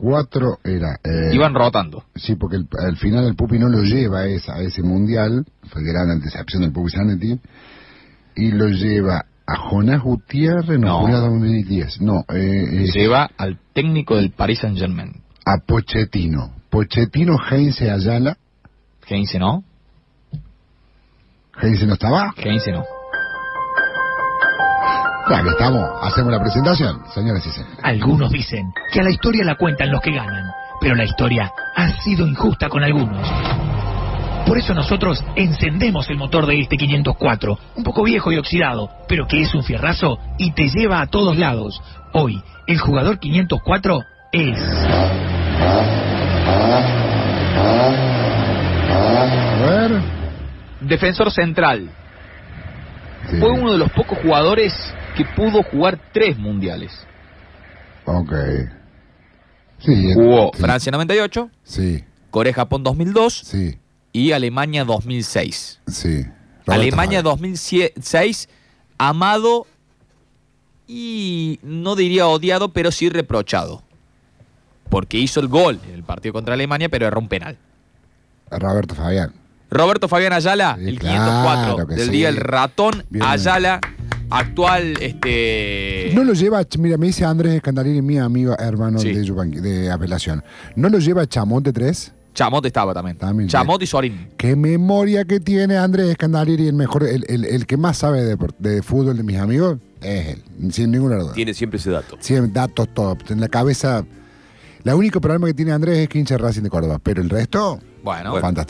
504 era... eh, Iban rotando. Sí, porque el- al final el Pupi no lo lleva a, esa, a ese mundial, fue gran decepción del Pupi Zanetti, y lo lleva a Jonás Gutiérrez, no, No. 2010, no, eh, eh, Lleva al técnico del Paris Saint Germain. a Pochettino. Pochettino, Heinze Ayala, Heinze no. Heinze no estaba. Heinze no. Ya que estamos, hacemos la presentación, señoras y señores. Algunos dicen que a la historia la cuentan los que ganan, pero la historia ha sido injusta con algunos. Por eso nosotros encendemos el motor de este 504, un poco viejo y oxidado, pero que es un fierrazo y te lleva a todos lados. Hoy, el jugador 504 es... A ver. Defensor central. Sí. Fue uno de los pocos jugadores que pudo jugar tres mundiales. Ok. Sí, Jugó sí, Francia 98, Sí, Corea-Japón 2002 sí, y Alemania 2006. sí. Roberto Alemania Fabián. 2006, amado y no diría odiado, pero sí reprochado. Porque hizo el gol en el partido contra Alemania, pero erró un penal. Roberto Fabián. Roberto Fabián Ayala, Sí, el claro 504 que del sí. día, el ratón Bien. Ayala, actual este No lo lleva, mira, me dice Andrés Escandalini, mi amigo hermano Sí. de, Yupanqui- de apelación. ¿No lo lleva Chamonte 3? Chamot estaba también. También, Chamot y Sorín. Qué memoria que tiene Andrés Escandalini, el mejor, el, el- el que más sabe de, de fútbol de mis amigos, es él, sin ninguna duda. Tiene siempre ese dato. Siempre datos top, en la cabeza. El único problema que tiene Andrés es que hincha Racing de Córdoba, pero el resto, Bueno, Bueno.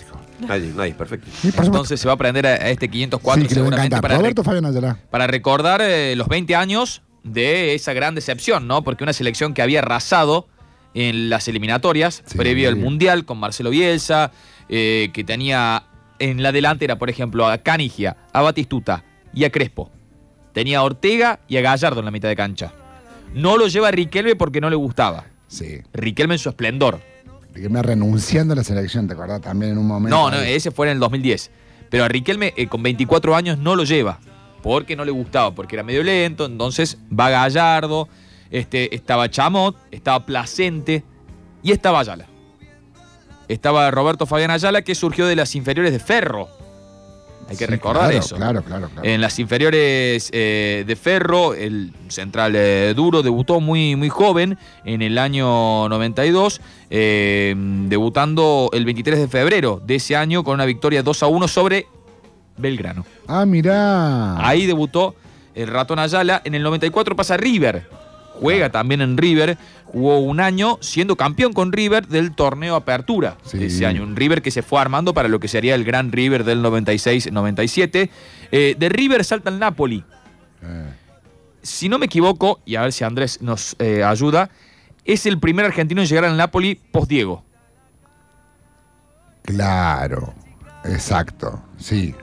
Nadie, nadie, perfecto. Sí, entonces se va a aprender a, a este 504 sí, que le va a seguramente encantar. para, Roberto rec- para recordar eh, los 20 años de esa gran decepción, ¿no? Porque una selección que había arrasado en las eliminatorias Sí. previo al Mundial con Marcelo Bielsa, eh, que tenía en la delantera, por ejemplo, a Canigia, a Batistuta y a Crespo. Tenía a Ortega y a Gallardo en la mitad de cancha. No lo lleva a Riquelme porque no le gustaba. Sí. Riquelme en su esplendor. Riquelme renunciando a la selección, ¿te acordás? También en un momento. No, no, ese fue en el 2010. Pero a Riquelme eh, con 24 años no lo lleva. Porque no le gustaba, porque era medio lento. Entonces va Gallardo, este, estaba Chamot, estaba Placente y estaba Ayala. Estaba Roberto Fabián Ayala, que surgió de las inferiores de Ferro. Hay que Sí, recordar claro, eso. Claro, claro, claro. En las inferiores eh, de Ferro, el central eh, duro debutó muy, muy joven en el año 92, eh, debutando el 23 de febrero de ese año con una victoria 2 a 1 sobre Belgrano. Ah, mirá. Ahí debutó el ratón Ayala. En el 94 pasa River. Juega también en River. Jugó un año siendo campeón con River del torneo Apertura Sí. ese año. Un River que se fue armando para lo que sería el gran River del 96-97. Eh, de River salta al Napoli. Eh, Si no me equivoco, y a ver si Andrés nos eh, ayuda, es el primer argentino en llegar al Napoli post Diego. claro. Exacto. Sí.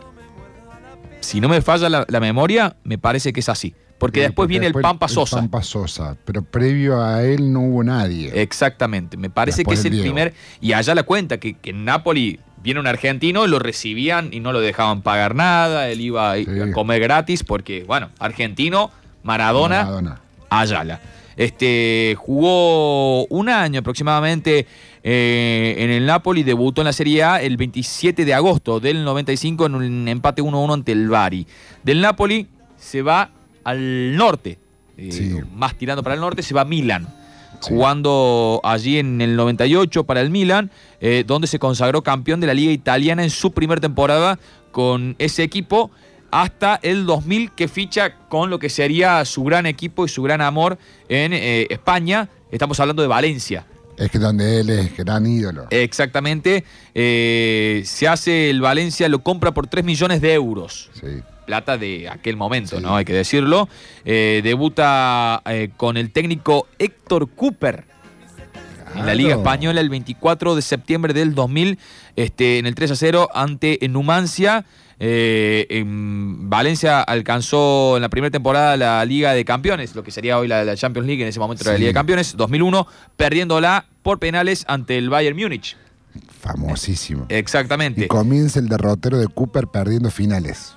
Si no me falla la, la memoria, me parece que es así. Porque después porque viene después el Pampa Sosa. Pampa Sosa. Pero previo a él no hubo nadie. Exactamente, me parece Después que es el Diego. primer. Y allá la cuenta que, que en Napoli viene un argentino, lo recibían y no lo dejaban pagar nada, él iba a, Sí. a comer gratis porque, bueno, argentino, Maradona, Maradona. Ayala. Este, jugó un año aproximadamente eh, en el Napoli, debutó en la Serie A el 27 de agosto del 95 en un empate 1-1 ante el Bari. Del Napoli se va al norte, eh, Sí. más tirando para el norte, se va a Milan. Sí. Jugando allí en el 98 para el Milan, eh, donde se consagró campeón de la Liga Italiana en su primera temporada con ese equipo hasta el 2000 que ficha con lo que sería su gran equipo y su gran amor en eh, España. Estamos hablando de Valencia. Es que donde él es gran ídolo. Exactamente. eh, se hace el Valencia, lo compra por 3 millones de euros. Sí. Plata de aquel momento, Sí. ¿no? Hay que decirlo. Eh, debuta eh, con el técnico Héctor Cooper en la Liga. Española el 24 de septiembre del 2000, este, en el 3 a 0 ante Numancia. Eh, en Valencia alcanzó en la primera temporada la Liga de Campeones, lo que sería hoy la, la Champions League, en ese momento era la Sí. Liga de Campeones, 2001, perdiéndola por penales ante el Bayern Múnich. Famosísimo. Exactamente. Y comienza el derrotero de Cooper perdiendo finales.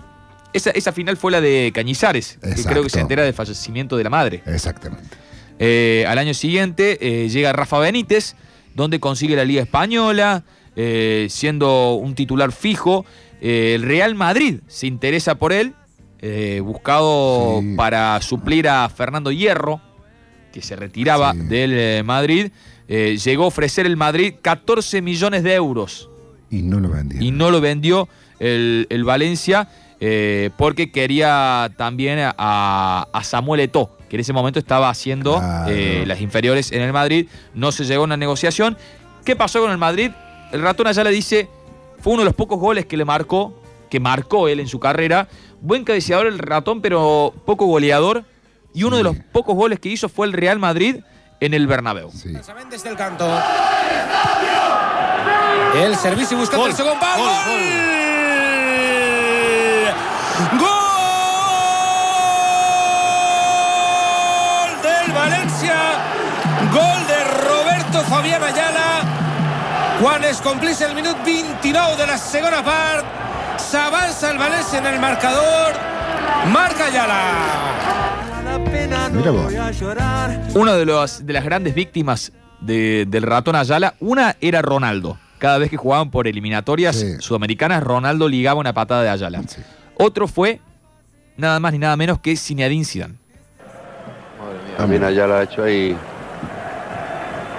Esa, esa final fue la de Cañizares, que creo que se entera del fallecimiento de la madre. Exactamente. Eh, al año siguiente eh, llega Rafa Benítez, donde consigue la Liga Española, eh, siendo un titular fijo. Eh, el Real Madrid se interesa por él, eh, buscado Sí. para suplir a Fernando Hierro, que se retiraba Sí. del eh, Madrid. Llegó a ofrecer el Madrid 14 millones de euros Y no lo vendieron. y no lo vendió el, el Valencia porque quería también a, a Samuel Eto'o, que en ese momento estaba haciendo Claro. eh, las inferiores en el Madrid. No se llegó a una negociación. ¿Qué pasó con el Madrid? El ratón allá le dice, fue uno de los pocos goles que le marcó, que marcó él en su carrera. Buen cabeceador el ratón, pero poco goleador. Y uno de los pocos goles que hizo fue el Real Madrid en el Bernabéu. Sí. Desde el canto. El servicio buscando el segundo palo. ¡Gol! ¡Gol Quan es complís el minut 29 de la segona part, s'avança el València en el marcador. Marca Ayala. Mira vos. Una de, los, de las grandes víctimas de- del ratón Ayala, una era Ronaldo. Cada vez que jugaban por eliminatorias Sí. sudamericanas, Ronaldo ligaba una patada de Ayala. Sí. Otro fue nada más ni nada menos que Zinedine Zidane. También allá lo ha hecho ahí.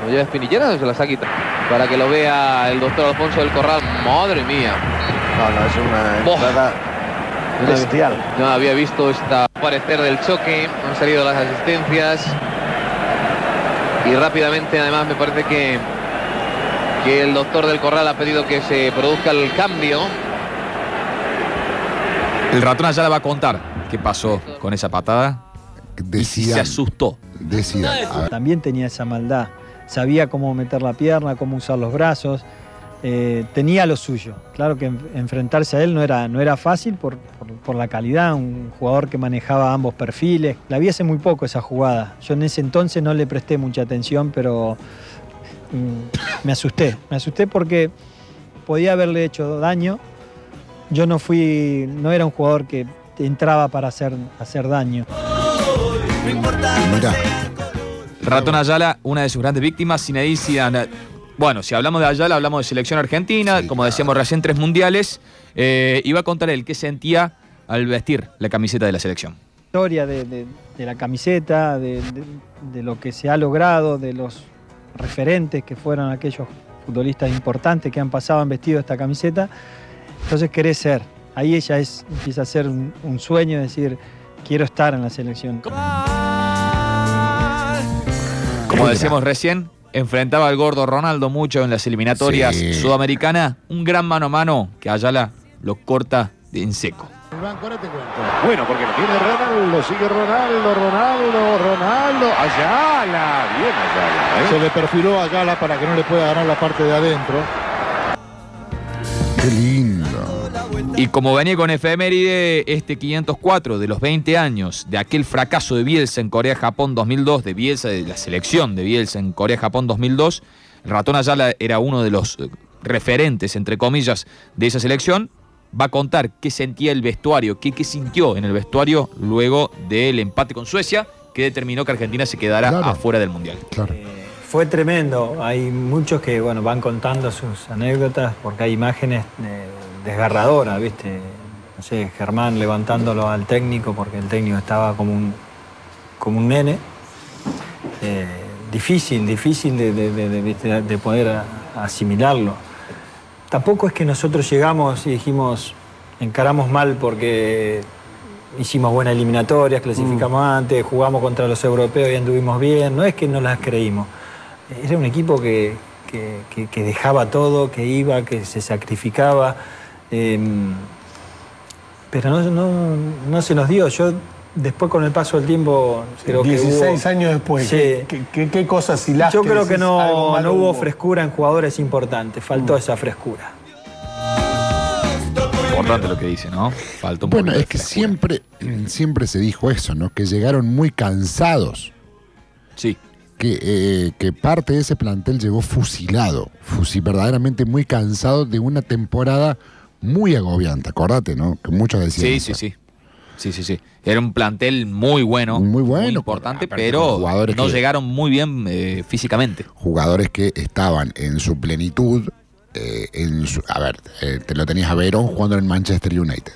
¿No lleva espinillera o se las ha quitado? Para que lo vea el doctor Alfonso del Corral. Madre mía. No, no, es una bestial. No había visto esta parecer del choque. Han salido las asistencias. Y rápidamente, además, me parece que, que el doctor del Corral ha pedido que se produzca el cambio. El ratón Ayala va a contar qué pasó con esa patada y si se Decían. asustó. Decían. También tenía esa maldad. Sabía cómo meter la pierna, cómo usar los brazos. eh, tenía lo suyo. Claro que en- enfrentarse a él no era, no era fácil por, por- por la calidad, un jugador que manejaba ambos perfiles. La vi hace muy poco esa jugada. Yo en ese entonces no le presté mucha atención, pero mm, me asusté. Me asusté porque podía haberle hecho daño. Yo no fui, no era un jugador que entraba para hacer, hacer daño. mirá, Ratón Ayala, una de sus grandes víctimas, Zinedine Zidane. Bueno, si hablamos de Ayala, hablamos de selección argentina, Sí, como claro. decíamos recién, tres mundiales. Eh, iba a contar él qué sentía al vestir la camiseta de la selección. historia de, de- de la camiseta, de, de- de lo que se ha logrado, de los referentes que fueron aquellos futbolistas importantes que han pasado, han vestido esta camiseta. Entonces querés ser. Ahí ella es, empieza a ser un, un sueño, decir, quiero estar en la selección. Como decíamos recién, enfrentaba al gordo Ronaldo mucho en las eliminatorias Sí. sudamericanas. Un gran mano a mano que Ayala lo corta en seco. Bueno, porque lo tiene Ronaldo, sigue Ronaldo, Ronaldo, Ronaldo. Ayala, bien Ayala. ¿eh? Se le perfiló a Ayala para que no le pueda ganar la parte de adentro. qué lindo. Y como venía con efeméride este 504 de los 20 años de aquel fracaso de Bielsa en Corea-Japón 2002, de Bielsa, de la selección de Bielsa en Corea-Japón 2002, el ratón Ayala era uno de los eh, referentes, entre comillas, de esa selección. Va a contar qué sentía el vestuario, qué, qué sintió en el vestuario luego del empate con Suecia, que determinó que Argentina se quedara Claro. afuera del Mundial. Claro. Fue tremendo. Hay muchos que bueno, van contando sus anécdotas porque hay imágenes eh, desgarradoras, ¿viste? No sé, Germán levantándolo al técnico porque el técnico estaba como un, como un nene. Eh, difícil, difícil de, de- de- de, poder asimilarlo. Tampoco es que nosotros llegamos y dijimos, encaramos mal porque hicimos buenas eliminatorias, clasificamos antes, jugamos contra los europeos y anduvimos bien. No es que no las creímos. Era un equipo que, que- que- que dejaba todo, que iba, que se sacrificaba. Eh, pero no, no- no se nos dio. Yo después con el paso del tiempo creo que 16 hubo- años después. Sí. ¿Qué, qué- cosas hilaste? Yo creo que no, no hubo hubo. frescura en jugadores importantes, faltó esa frescura. Importante lo que dice, ¿no? Falta un Bueno, es que siempre, siempre se dijo eso, ¿no? Que llegaron muy cansados. Sí. Que, eh, que parte de ese plantel llegó fusilado, fusi, verdaderamente muy cansado de una temporada muy agobiante, acordate, ¿no? Que muchos decían. Sí, sí, sí. Sí, sí, sí. Era un plantel muy bueno. Muy bueno, Muy importante, pero no que- llegaron muy bien eh, físicamente. Jugadores que estaban en su plenitud. eh, en su- a ver, eh, te lo tenías a Verón jugando en Manchester United.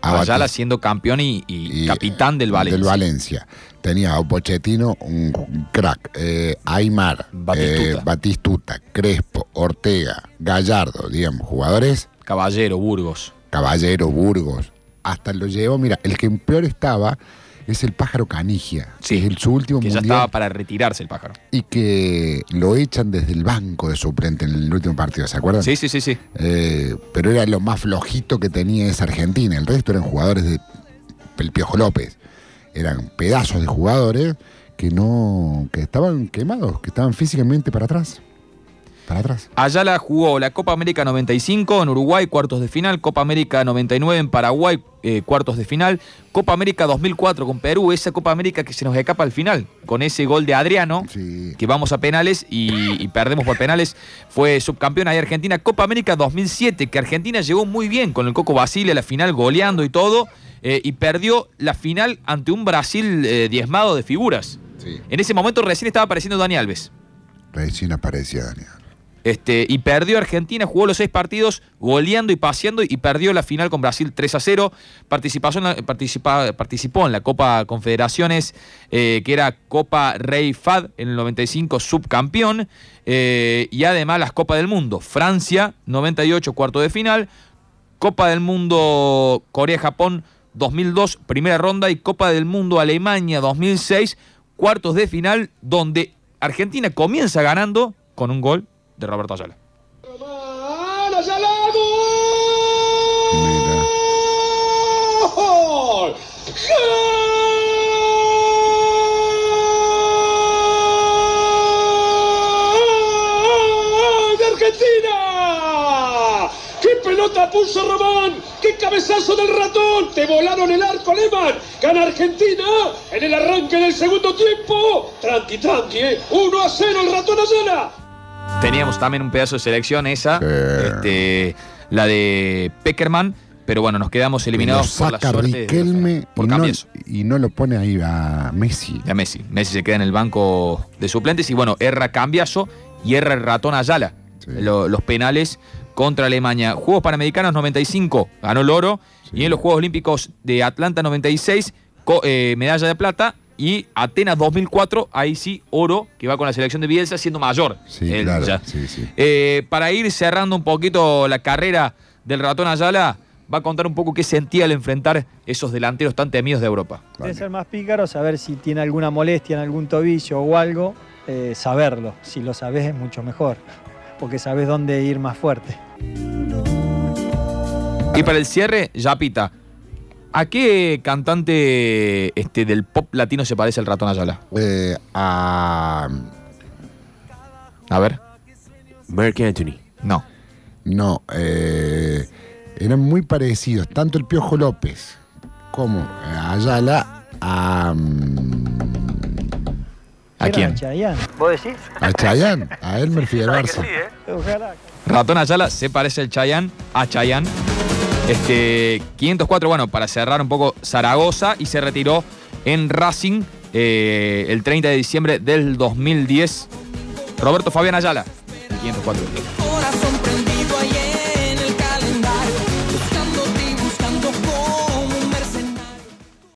A Ayala Batista- siendo campeón y, y y, capitán del Valencia. Del Valencia. Tenía a Pochettino, un crack. eh, Aymar, Batistuta. eh, Batistuta, Crespo, Ortega, Gallardo, digamos, jugadores Caballero, Burgos. Caballero, Burgos. Hasta lo llevó, mira, el que peor estaba es el pájaro Canigia, Sí, que es el, su último Que ya mundial estaba para retirarse el pájaro. y que lo echan desde el banco de suplente en el último partido, ¿se acuerdan? Sí, sí, sí, sí. Eh, pero era lo más flojito que tenía esa Argentina. El resto eran jugadores de el Piojo López. Eran pedazos de jugadores que no. que estaban quemados, que estaban físicamente para atrás. Para atrás. Ayala jugó la Copa América 95 en Uruguay, cuartos de final, Copa América 99 en Paraguay, eh, cuartos de final, Copa América 2004 con Perú, esa Copa América que se nos escapa al final, con ese gol de Adriano, Sí. que vamos a penales y, y perdemos por penales, fue subcampeón ahí Argentina, Copa América 2007, que Argentina llegó muy bien con el Coco Basile a la final goleando y todo, eh, y perdió la final ante un Brasil eh, diezmado de figuras. Sí. En ese momento recién estaba apareciendo Dani Alves. Recién aparecía Daniel. Este, y perdió Argentina, jugó los seis partidos, goleando y paseando, y perdió la final con Brasil 3 a 0. Participación, participa- participó en la Copa Confederaciones, eh, que era Copa Rey Fad en el 95, subcampeón. eh, y además las Copas del Mundo. Francia, 98, cuarto de final. Copa del Mundo Corea-Japón 2002, primera ronda. Y Copa del Mundo Alemania 2006, cuartos de final, donde Argentina comienza ganando con un gol de Roberto Ayala. Mira. ¡Gol! ¡Gol de Argentina! ¡Qué pelota puso Román! ¡Qué cabezazo del ratón! ¡Te volaron el arco, Lehmann! ¡Gana Argentina en el arranque del segundo tiempo! ¡Tranqui, tranqui! ¿eh? ¡1 a 0 el ratón Ayala! Teníamos también un pedazo de selección esa, este, la de Peckerman, pero bueno, nos quedamos eliminados por la saca suerte de- por y no, y no lo pone ahí a Messi. A Messi. Messi se queda en el banco de suplentes y bueno, erra Cambiaso y erra el ratón Ayala. Sí. Lo- los penales contra Alemania. Juegos Panamericanos 95, ganó el oro. Y en los Juegos Olímpicos de Atlanta 96, co- eh, medalla de plata. Y Atenas 2004, ahí sí, oro, que va con la selección de Bielsa siendo mayor. Sí, Él claro. ya. Sí, sí. Eh, para ir cerrando un poquito la carrera del ratón Ayala, va a contar un poco qué sentía al enfrentar esos delanteros tan temidos de Europa. Debe ser más pícaro saber si tiene alguna molestia en algún tobillo o algo, eh, saberlo. Si lo sabes es mucho mejor, porque sabes dónde ir más fuerte. Y para el cierre, Yapita, ¿a qué cantante este, del pop latino se parece el ratón Ayala? Eh, a- A ver. Mark Anthony. No. no, eh, eran muy parecidos, tanto el Piojo López como Ayala a, mm, ¿A quién? Chayanne. ¿Vos decís? a Chayanne, a Elmer Figueroa. Ojalá. Ratón Ayala se parece el Chayán a Chayán. Este, 504, bueno, para cerrar un poco Zaragoza y se retiró en Racing eh, el 30 de diciembre del 2010. Roberto Fabián Ayala, el 504.